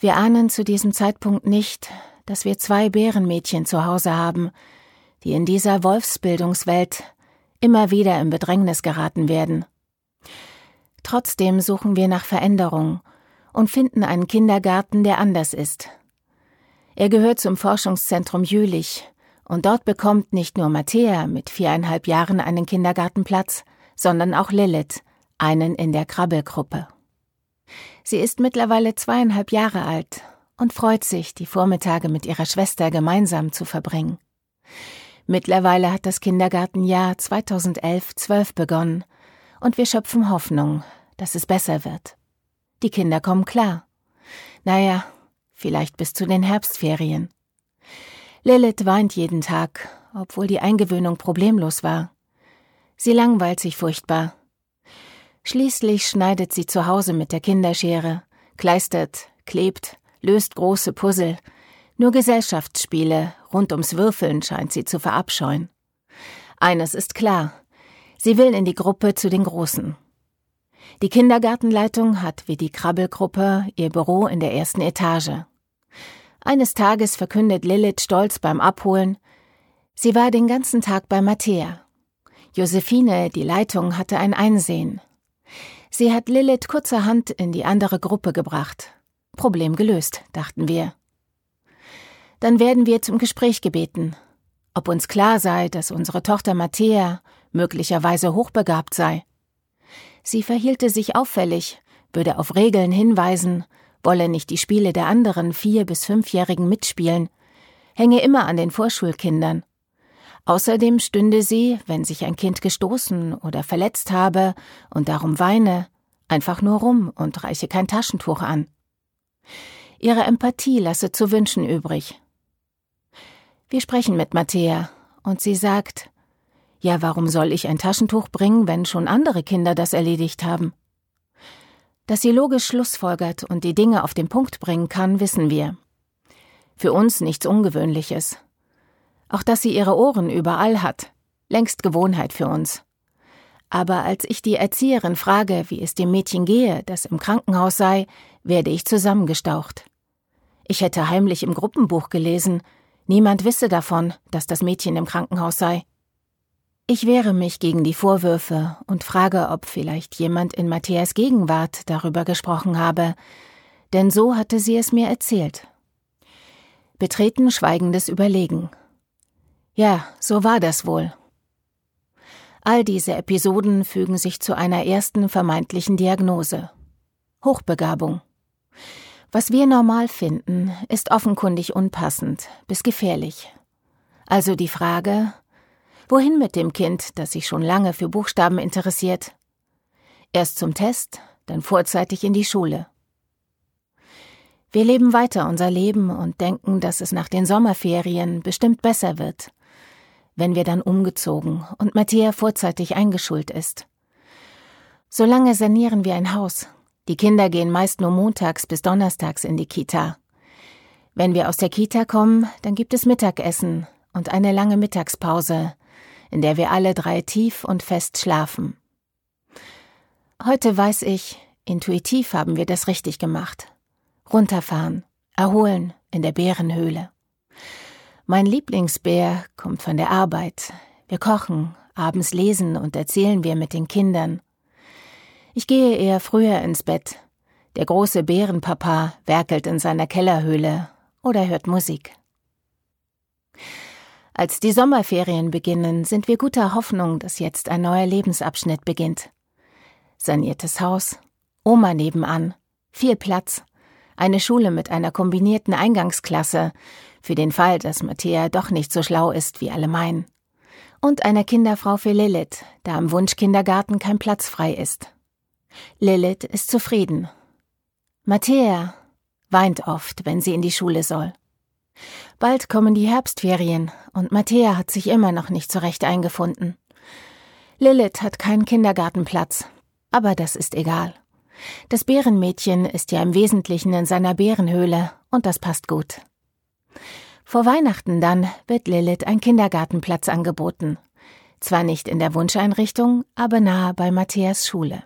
Wir ahnen zu diesem Zeitpunkt nicht, dass wir zwei Bärenmädchen zu Hause haben, die in dieser Wolfsbildungswelt immer wieder in Bedrängnis geraten werden. Trotzdem suchen wir nach Veränderung und finden einen Kindergarten, der anders ist. Er gehört zum Forschungszentrum Jülich, und dort bekommt nicht nur Matthäa mit viereinhalb Jahren einen Kindergartenplatz, sondern auch Lilith, einen in der Krabbelgruppe. Sie ist mittlerweile zweieinhalb Jahre alt und freut sich, die Vormittage mit ihrer Schwester gemeinsam zu verbringen. Mittlerweile hat das Kindergartenjahr 2011-12 begonnen und wir schöpfen Hoffnung, dass es besser wird. Die Kinder kommen klar. Naja, vielleicht bis zu den Herbstferien. Lilith weint jeden Tag, obwohl die Eingewöhnung problemlos war. Sie langweilt sich furchtbar. Schließlich schneidet sie zu Hause mit der Kinderschere, kleistert, klebt, löst große Puzzle. Nur Gesellschaftsspiele rund ums Würfeln scheint sie zu verabscheuen. Eines ist klar. Sie will in die Gruppe zu den Großen. Die Kindergartenleitung hat wie die Krabbelgruppe ihr Büro in der ersten Etage. Eines Tages verkündet Lilith stolz beim Abholen, sie war den ganzen Tag bei Matthäa. Josephine, die Leitung, hatte ein Einsehen. Sie hat Lilith kurzerhand in die andere Gruppe gebracht. Problem gelöst, dachten wir. Dann werden wir zum Gespräch gebeten, ob uns klar sei, dass unsere Tochter Matthäa möglicherweise hochbegabt sei. Sie verhielte sich auffällig, würde auf Regeln hinweisen, wolle nicht die Spiele der anderen vier- bis fünfjährigen mitspielen, hänge immer an den Vorschulkindern. Außerdem stünde sie, wenn sich ein Kind gestoßen oder verletzt habe und darum weine, einfach nur rum und reiche kein Taschentuch an. Ihre Empathie lasse zu wünschen übrig. Wir sprechen mit Matthäa, und sie sagt, ja, warum soll ich ein Taschentuch bringen, wenn schon andere Kinder das erledigt haben? Dass sie logisch schlussfolgert und die Dinge auf den Punkt bringen kann, wissen wir. Für uns nichts Ungewöhnliches. Auch dass sie ihre Ohren überall hat, längst Gewohnheit für uns. Aber als ich die Erzieherin frage, wie es dem Mädchen gehe, das im Krankenhaus sei, werde ich zusammengestaucht. Ich hätte heimlich im Gruppenbuch gelesen, niemand wisse davon, dass das Mädchen im Krankenhaus sei. Ich wehre mich gegen die Vorwürfe und frage, ob vielleicht jemand in Matthias Gegenwart darüber gesprochen habe, denn so hatte sie es mir erzählt. Betreten schweigendes Überlegen. Ja, so war das wohl. All diese Episoden fügen sich zu einer ersten vermeintlichen Diagnose. Hochbegabung. Was wir normal finden, ist offenkundig unpassend bis gefährlich. Also die Frage, Wohin mit dem Kind, das sich schon lange für Buchstaben interessiert? Erst zum Test, dann vorzeitig in die Schule. Wir leben weiter unser Leben und denken, dass es nach den Sommerferien bestimmt besser wird, wenn wir dann umgezogen und Matthäa vorzeitig eingeschult ist. Solange sanieren wir ein Haus. Die Kinder gehen meist nur montags bis donnerstags in die Kita. Wenn wir aus der Kita kommen, dann gibt es Mittagessen und eine lange Mittagspause, in der wir alle drei tief und fest schlafen. Heute weiß ich, intuitiv haben wir das richtig gemacht. Runterfahren, erholen in der Bärenhöhle. Mein Lieblingsbär kommt von der Arbeit. Wir kochen, abends lesen und erzählen wir mit den Kindern. Ich gehe eher früher ins Bett. Der große Bärenpapa werkelt in seiner Kellerhöhle oder hört Musik. Als die Sommerferien beginnen, sind wir guter Hoffnung, dass jetzt ein neuer Lebensabschnitt beginnt. Saniertes Haus, Oma nebenan, viel Platz, eine Schule mit einer kombinierten Eingangsklasse, für den Fall, dass Matthäa doch nicht so schlau ist, wie alle meinen. Und einer Kinderfrau für Lilith, da im Wunschkindergarten kein Platz frei ist. Lilith ist zufrieden. Matthäa weint oft, wenn sie in die Schule soll. Bald kommen die Herbstferien und Matthäa hat sich immer noch nicht zurecht eingefunden. Lilith hat keinen Kindergartenplatz, aber das ist egal. Das Bärenmädchen ist ja im Wesentlichen in seiner Bärenhöhle und das passt gut. Vor Weihnachten dann wird Lilith ein Kindergartenplatz angeboten. Zwar nicht in der Wunscheinrichtung, aber nahe bei Matthäas Schule.